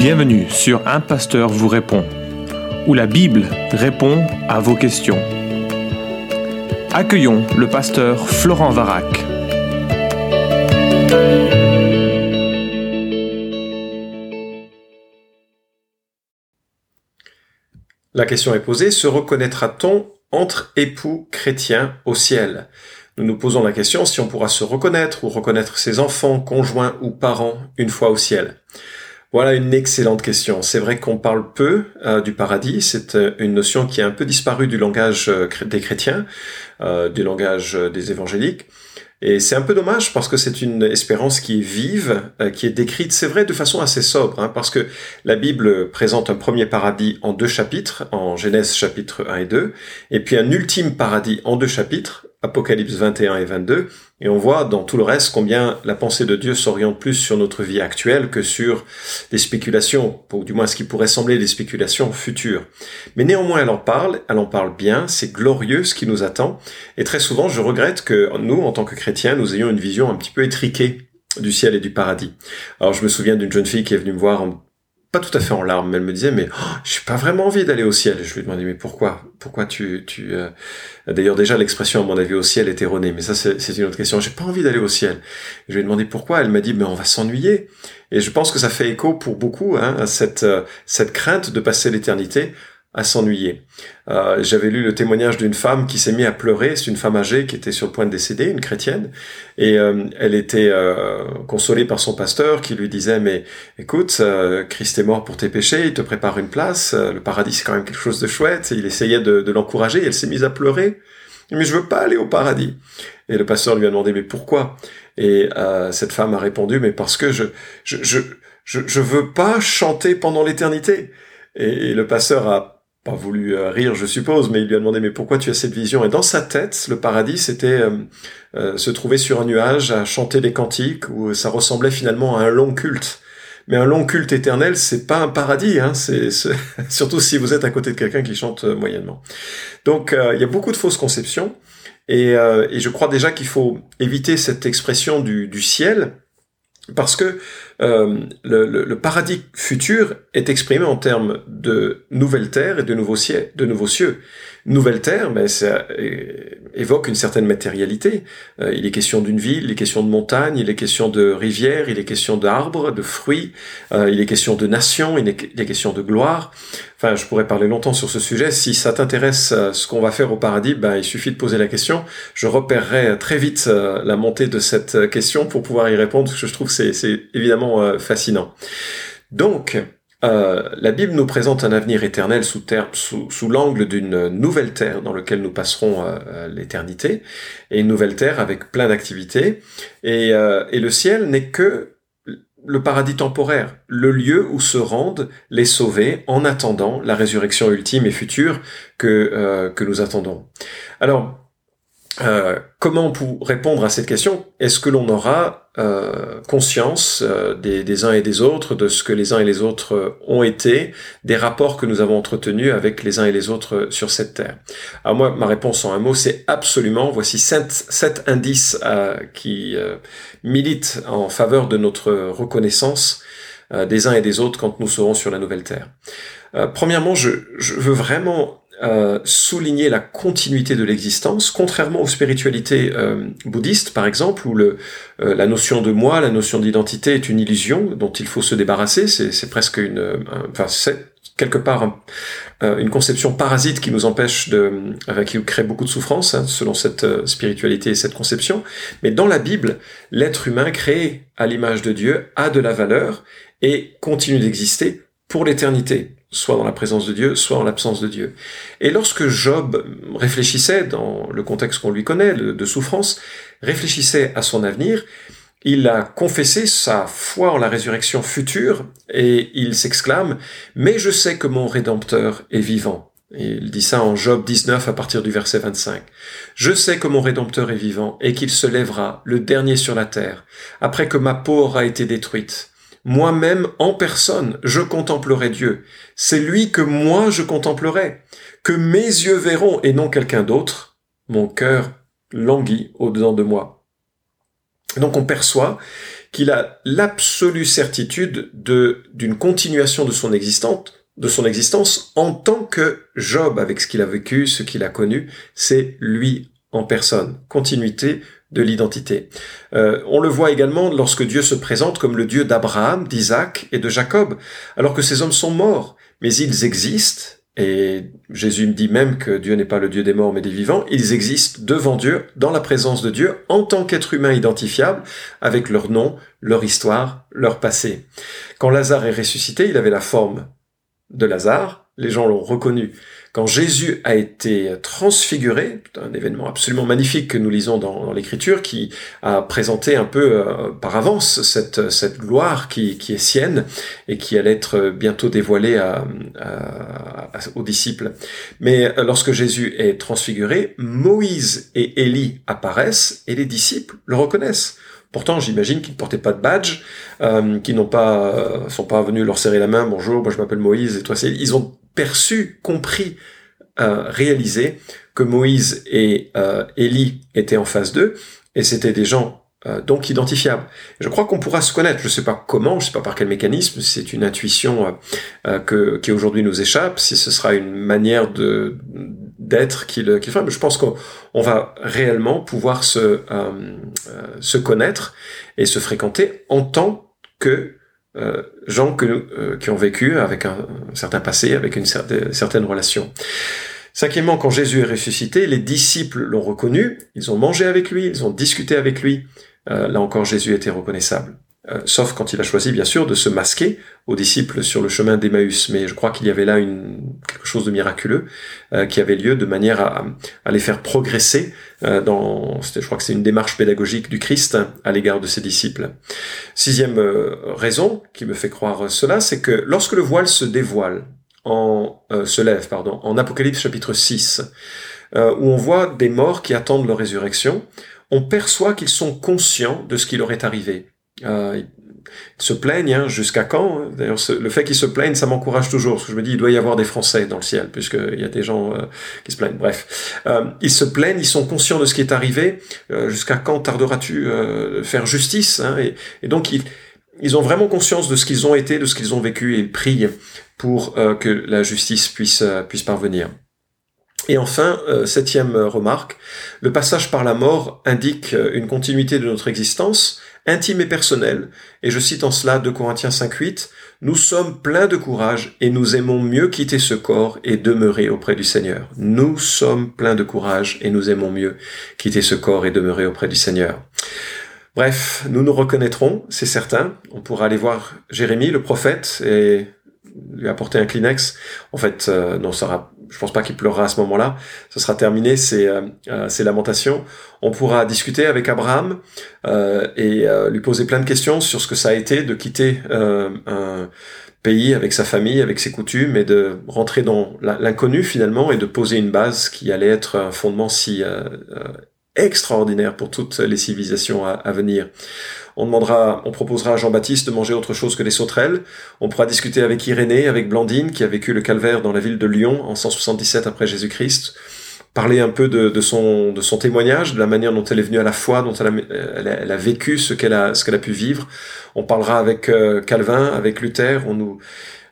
Bienvenue sur Un Pasteur vous répond, où la Bible répond à vos questions. Accueillons le pasteur Florent Varac. La question est posée, se reconnaîtra-t-on entre époux chrétiens au ciel? Nous nous posons la question si on pourra se reconnaître ou reconnaître ses enfants, conjoints ou parents une fois au ciel. Voilà une excellente question. C'est vrai qu'on parle peu euh, du paradis. C'est euh, une notion qui a un peu disparu du langage euh, des chrétiens, du langage des évangéliques. Et c'est un peu dommage parce que c'est une espérance qui est vive, qui est décrite, c'est vrai, de façon assez sobre, hein, parce que la Bible présente un premier paradis en deux chapitres, en Genèse chapitre 1 et 2, et puis un ultime paradis en deux chapitres, Apocalypse 21 et 22, et on voit dans tout le reste combien la pensée de Dieu s'oriente plus sur notre vie actuelle que sur des spéculations, ou du moins ce qui pourrait sembler des spéculations futures. Mais néanmoins, elle en parle, elle en parle bien, c'est glorieux ce qui nous attend, et très souvent, je regrette que nous, en tant que chrétiens, nous ayons une vision un petit peu étriquée du ciel et du paradis. Alors je me souviens d'une jeune fille qui est venue me voir en pas tout à fait en larmes, mais elle me disait mais oh, j'ai pas vraiment envie d'aller au ciel. Je lui demandais mais pourquoi? Pourquoi tu tu euh, D'ailleurs déjà l'expression à mon avis au ciel est erronée, mais ça c'est une autre question. J'ai pas envie d'aller au ciel. je lui ai demandé pourquoi. Elle m'a dit mais on va s'ennuyer. Et je pense que ça fait écho pour beaucoup hein, à cette euh, cette crainte de passer l'éternité à s'ennuyer. Euh, J'avais lu le témoignage d'une femme qui s'est mise à pleurer. C'est une femme âgée qui était sur le point de décéder, une chrétienne, et euh, elle était euh, consolée par son pasteur qui lui disait mais écoute, Christ est mort pour tes péchés, il te prépare une place. le paradis c'est quand même quelque chose de chouette. Et il essayait de, de l'encourager. Elle s'est mise à pleurer. Mais je veux pas aller au paradis. Et le pasteur lui a demandé mais pourquoi? Et cette femme a répondu mais parce que je je je je, je veux pas chanter pendant l'éternité. et le pasteur a voulu euh, rire, je suppose, mais il lui a demandé mais pourquoi tu as cette vision? Et dans sa tête, le paradis, c'était euh, euh, se trouver sur un nuage à chanter des cantiques, où ça ressemblait finalement à un long culte. Mais un long culte éternel, c'est pas un paradis, hein, c'est surtout si vous êtes à côté de quelqu'un qui chante moyennement. Donc il y a beaucoup de fausses conceptions, et, je crois déjà qu'il faut éviter cette expression du ciel, parce que euh, le, paradis futur est exprimé en termes de nouvelle terre et de nouveaux cieux. De nouveaux cieux. Terre, ben, ça évoque une certaine matérialité. Euh, il est question d'une ville, il est question de montagne, il est question de rivières, il est question d'arbres, de fruits, euh, il est question de nations, il est, question de gloire. Enfin, je pourrais parler longtemps sur ce sujet. Si ça t'intéresse euh, ce qu'on va faire au paradis, ben, il suffit de poser la question. Je repérerai très vite euh, la montée de cette question pour pouvoir y répondre, parce que je trouve que c'est évidemment euh, fascinant. Donc, euh, la Bible nous présente un avenir éternel sous, l'angle d'une nouvelle terre dans laquelle nous passerons euh, l'éternité, et une nouvelle terre avec plein d'activités. Et, le ciel n'est que le paradis temporaire, le lieu où se rendent les sauvés en attendant la résurrection ultime et future que, que nous attendons. Alors, euh, comment pour répondre à cette question? Est-ce que l'on aura euh, conscience euh, des, des, uns et des autres, de ce que les uns et les autres ont été, des rapports que nous avons entretenus avec les uns et les autres sur cette terre? Alors moi, ma réponse en un mot, c'est absolument. Voici sept, sept indices qui militent en faveur de notre reconnaissance des uns et des autres quand nous serons sur la nouvelle terre. premièrement, je, je veux vraiment euh, souligner la continuité de l'existence, contrairement aux spiritualités euh, bouddhistes, par exemple, où le, euh, la notion de moi, la notion d'identité est une illusion dont il faut se débarrasser. C'est presque une, enfin, c'est quelque part une conception parasite qui nous empêche de, qui crée beaucoup de souffrance, hein, selon cette spiritualité et cette conception. Mais dans la Bible, l'être humain créé à l'image de Dieu a de la valeur et continue d'exister pour l'éternité soit dans la présence de Dieu, soit en l'absence de Dieu. Et lorsque Job réfléchissait, dans le contexte qu'on lui connaît, de souffrance, réfléchissait à son avenir, il a confessé sa foi en la résurrection future et il s'exclame ⁇ Mais je sais que mon Rédempteur est vivant ⁇ il dit ça en Job 19 à partir du verset 25. Je sais que mon Rédempteur est vivant et qu'il se lèvera, le dernier sur la terre, après que ma peau aura été détruite moi-même en personne, je contemplerai Dieu. C'est lui que moi je contemplerai, que mes yeux verront et non quelqu'un d'autre. Mon cœur languit au-dedans de moi. Donc on perçoit qu'il a l'absolue certitude de d'une continuation de son de son existence en tant que Job avec ce qu'il a vécu, ce qu'il a connu, c'est lui en personne, continuité de l'identité. Euh, on le voit également lorsque Dieu se présente comme le Dieu d'Abraham, d'Isaac et de Jacob, alors que ces hommes sont morts, mais ils existent, et Jésus me dit même que Dieu n'est pas le Dieu des morts mais des vivants, ils existent devant Dieu, dans la présence de Dieu, en tant qu'être humain identifiable, avec leur nom, leur histoire, leur passé. Quand Lazare est ressuscité, il avait la forme de Lazare, les gens l'ont reconnu quand Jésus a été transfiguré, un événement absolument magnifique que nous lisons dans, l'Écriture, qui a présenté un peu euh, par avance cette, gloire qui, est sienne et qui allait être bientôt dévoilée aux disciples. Mais euh, lorsque Jésus est transfiguré, Moïse et Élie apparaissent et les disciples le reconnaissent. Pourtant, j'imagine qu'ils ne portaient pas de badge, euh, qu'ils n'ont pas, sont pas venus leur serrer la main. Bonjour, moi je m'appelle Moïse et toi c'est. Perçu, compris, euh, réalisé que Moïse et euh, Élie étaient en phase 2, et c'était des gens euh, donc identifiables. Je crois qu'on pourra se connaître, je ne sais pas comment, je ne sais pas par quel mécanisme, c'est une intuition que, qui aujourd'hui nous échappe, si ce sera une manière de d'être qui le qui mais je pense qu'on va réellement pouvoir se se connaître et se fréquenter en tant que euh, gens que, euh, qui ont vécu avec un, certain passé, avec une certaine, certaine relation. Cinquièmement, quand Jésus est ressuscité, les disciples l'ont reconnu, ils ont mangé avec lui, ils ont discuté avec lui. Euh, là encore, Jésus était reconnaissable. Euh, sauf quand il a choisi bien sûr de se masquer aux disciples sur le chemin d'Emmaüs. Mais je crois qu'il y avait là une, quelque chose de miraculeux euh, qui avait lieu de manière à, à les faire progresser euh, dans, je crois que c'est une démarche pédagogique du Christ à l'égard de ses disciples. Sixième raison qui me fait croire cela, c'est que lorsque le voile se dévoile, en, se lève, pardon, en Apocalypse chapitre 6, où on voit des morts qui attendent leur résurrection, on perçoit qu'ils sont conscients de ce qui leur est arrivé. Euh, ils se plaignent, hein, jusqu'à quand hein. D'ailleurs, le fait qu'ils se plaignent, ça m'encourage toujours, parce que je me dis, il doit y avoir des Français dans le ciel, puisqu'il y a des gens euh, qui se plaignent. Bref, euh, ils se plaignent, ils sont conscients de ce qui est arrivé. Euh, jusqu'à quand tarderas-tu faire justice hein, et, donc, ils, ils ont vraiment conscience de ce qu'ils ont été, de ce qu'ils ont vécu, et ils prient pour que la justice puisse, puisse parvenir. Et enfin, septième remarque, le passage par la mort indique une continuité de notre existence, intime et personnel, et je cite en cela 2 Corinthiens 5.8, Nous sommes pleins de courage et nous aimons mieux quitter ce corps et demeurer auprès du Seigneur. Nous sommes pleins de courage et nous aimons mieux quitter ce corps et demeurer auprès du Seigneur. Bref, nous nous reconnaîtrons, c'est certain. On pourra aller voir Jérémie, le prophète, et lui apporter un Kleenex. En fait, euh, non, ça je pense pas qu'il pleurera à ce moment-là. Ce sera terminé, c'est euh, euh lamentations. On pourra discuter avec Abraham euh, et lui poser plein de questions sur ce que ça a été de quitter un pays avec sa famille, avec ses coutumes, et de rentrer dans l'inconnu finalement et de poser une base qui allait être un fondement si extraordinaire pour toutes les civilisations à, venir. On demandera, on proposera à Jean-Baptiste de manger autre chose que des sauterelles. On pourra discuter avec Irénée, avec Blandine, qui a vécu le calvaire dans la ville de Lyon en 177 après Jésus-Christ. Parler un peu de, son, de son témoignage, de la manière dont elle est venue à la foi, dont elle a, vécu ce qu'elle a, a pu vivre. On parlera avec euh, Calvin, avec Luther. On nous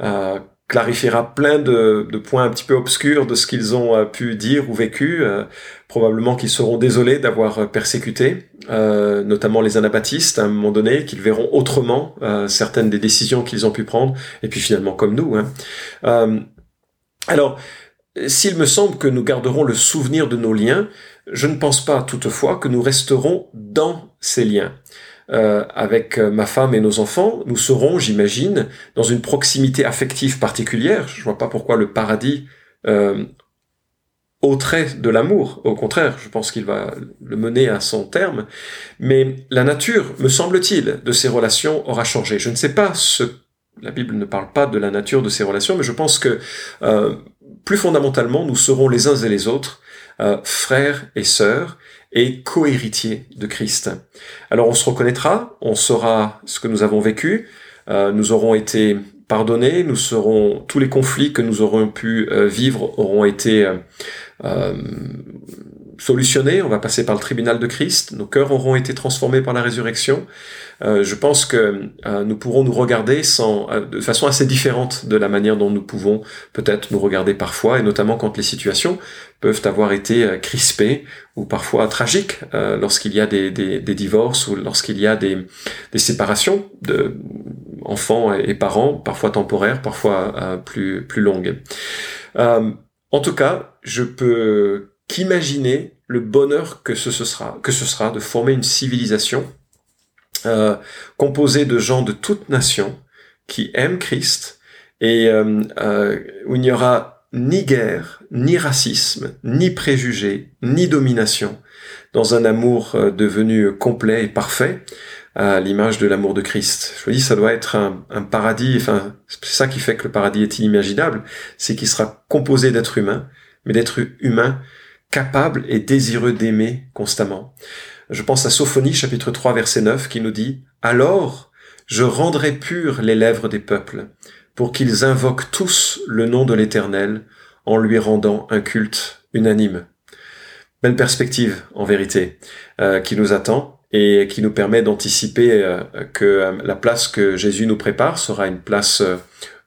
euh, clarifiera plein de, points un petit peu obscurs de ce qu'ils ont euh, pu dire ou vécu. Euh, probablement qu'ils seront désolés d'avoir euh, persécuté, notamment les anabaptistes à un moment donné, qu'ils verront autrement certaines des décisions qu'ils ont pu prendre, et puis finalement comme nous. Hein. alors, s'il me semble que nous garderons le souvenir de nos liens, je ne pense pas toutefois que nous resterons dans ces liens. Euh, avec euh, ma femme et nos enfants, nous serons, j'imagine, dans une proximité affective particulière. Je vois pas pourquoi le paradis euh, ôterait de l'amour. Au contraire, je pense qu'il va le mener à son terme. Mais la nature, me semble-t-il, de ces relations aura changé. Je ne sais pas ce la Bible ne parle pas de la nature de ces relations, mais je pense que euh, plus fondamentalement, nous serons les uns et les autres frères et sœurs, et co-héritiers de Christ. Alors on se reconnaîtra, on saura ce que nous avons vécu, euh, nous aurons été pardonnés, nous serons tous les conflits que nous aurons pu euh, vivre auront été euh, solutionné, on va passer par le tribunal de Christ, nos cœurs auront été transformés par la résurrection. Euh, je pense que euh, nous pourrons nous regarder sans, euh, de façon assez différente de la manière dont nous pouvons peut-être nous regarder parfois, et notamment quand les situations peuvent avoir été crispées ou parfois tragiques lorsqu'il y a des, des, des, divorces ou lorsqu'il y a des, des séparations de enfants et parents, parfois temporaires, parfois plus, plus longues. en tout cas, je peux qu'imaginer le bonheur que ce, sera, que ce sera de former une civilisation euh, composée de gens de toutes nations qui aiment Christ et euh, euh, où il n'y aura ni guerre, ni racisme, ni préjugés, ni domination, dans un amour devenu complet et parfait, à l'image de l'amour de Christ. Je vous dis, ça doit être un, un paradis, enfin, c'est ça qui fait que le paradis est inimaginable, c'est qu'il sera composé d'êtres humains, mais d'êtres humains capable et désireux d'aimer constamment. Je pense à Sophonie chapitre 3 verset 9 qui nous dit Alors je rendrai pures les lèvres des peuples, pour qu'ils invoquent tous le nom de l'Éternel en lui rendant un culte unanime. Belle perspective, en vérité, euh, qui nous attend et qui nous permet d'anticiper euh, que euh, la place que Jésus nous prépare sera une place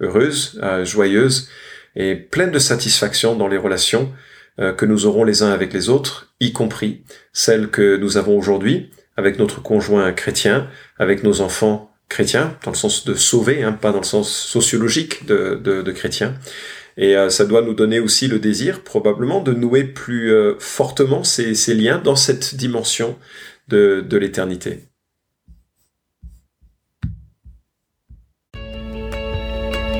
heureuse, joyeuse et pleine de satisfaction dans les relations que nous aurons les uns avec les autres, y compris celles que nous avons aujourd'hui avec notre conjoint chrétien, avec nos enfants chrétiens, dans le sens de sauver, hein, pas dans le sens sociologique de, de, de chrétien. Et euh, ça doit nous donner aussi le désir, probablement, de nouer plus euh, fortement ces, ces, liens dans cette dimension de, de l'éternité.